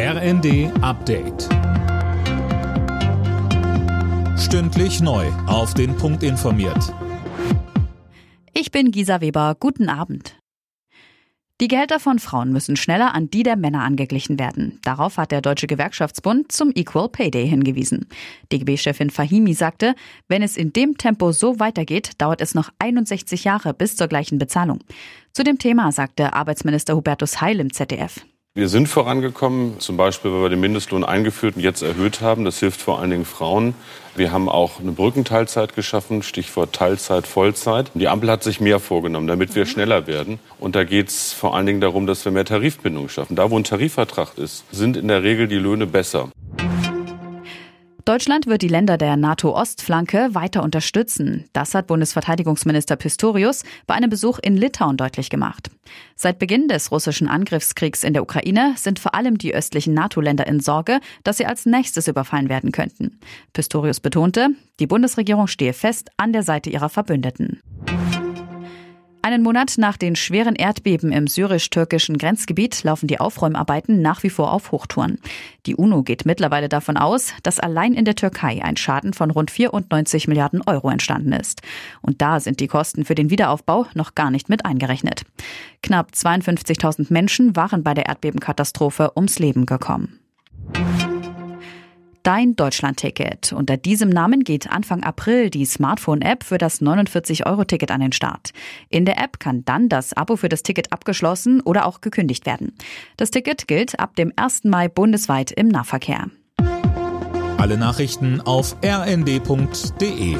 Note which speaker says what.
Speaker 1: RND Update. Stündlich neu. Auf den Punkt informiert.
Speaker 2: Ich bin Gisa Weber. Guten Abend. Die Gehälter von Frauen müssen schneller an die der Männer angeglichen werden. Darauf hat der Deutsche Gewerkschaftsbund zum Equal Pay Day hingewiesen. DGB-Chefin Fahimi sagte, wenn es in dem Tempo so weitergeht, dauert es noch 61 Jahre bis zur gleichen Bezahlung. Zu dem Thema sagte Arbeitsminister Hubertus Heil im ZDF.
Speaker 3: Wir sind vorangekommen, zum Beispiel, weil wir den Mindestlohn eingeführt und jetzt erhöht haben. Das hilft vor allen Dingen Frauen. Wir haben auch eine Brückenteilzeit geschaffen, Stichwort Teilzeit, Vollzeit. Die Ampel hat sich mehr vorgenommen, damit wir schneller werden. Und da geht es vor allen Dingen darum, dass wir mehr Tarifbindung schaffen. Da, wo ein Tarifvertrag ist, sind in der Regel die Löhne besser.
Speaker 2: Deutschland wird die Länder der NATO-Ostflanke weiter unterstützen. Das hat Bundesverteidigungsminister Pistorius bei einem Besuch in Litauen deutlich gemacht. Seit Beginn des russischen Angriffskriegs in der Ukraine sind vor allem die östlichen NATO-Länder in Sorge, dass sie als nächstes überfallen werden könnten. Pistorius betonte, die Bundesregierung stehe fest an der Seite ihrer Verbündeten. Einen Monat nach den schweren Erdbeben im syrisch-türkischen Grenzgebiet laufen die Aufräumarbeiten nach wie vor auf Hochtouren. Die UNO geht mittlerweile davon aus, dass allein in der Türkei ein Schaden von rund 94 Milliarden Euro entstanden ist. Und da sind die Kosten für den Wiederaufbau noch gar nicht mit eingerechnet. Knapp 52.000 Menschen waren bei der Erdbebenkatastrophe ums Leben gekommen. Dein Deutschland-Ticket. Unter diesem Namen geht Anfang April die Smartphone-App für das 49-Euro-Ticket an den Start. In der App kann dann das Abo für das Ticket abgeschlossen oder auch gekündigt werden. Das Ticket gilt ab dem 1. Mai bundesweit im Nahverkehr.
Speaker 1: Alle Nachrichten auf rnd.de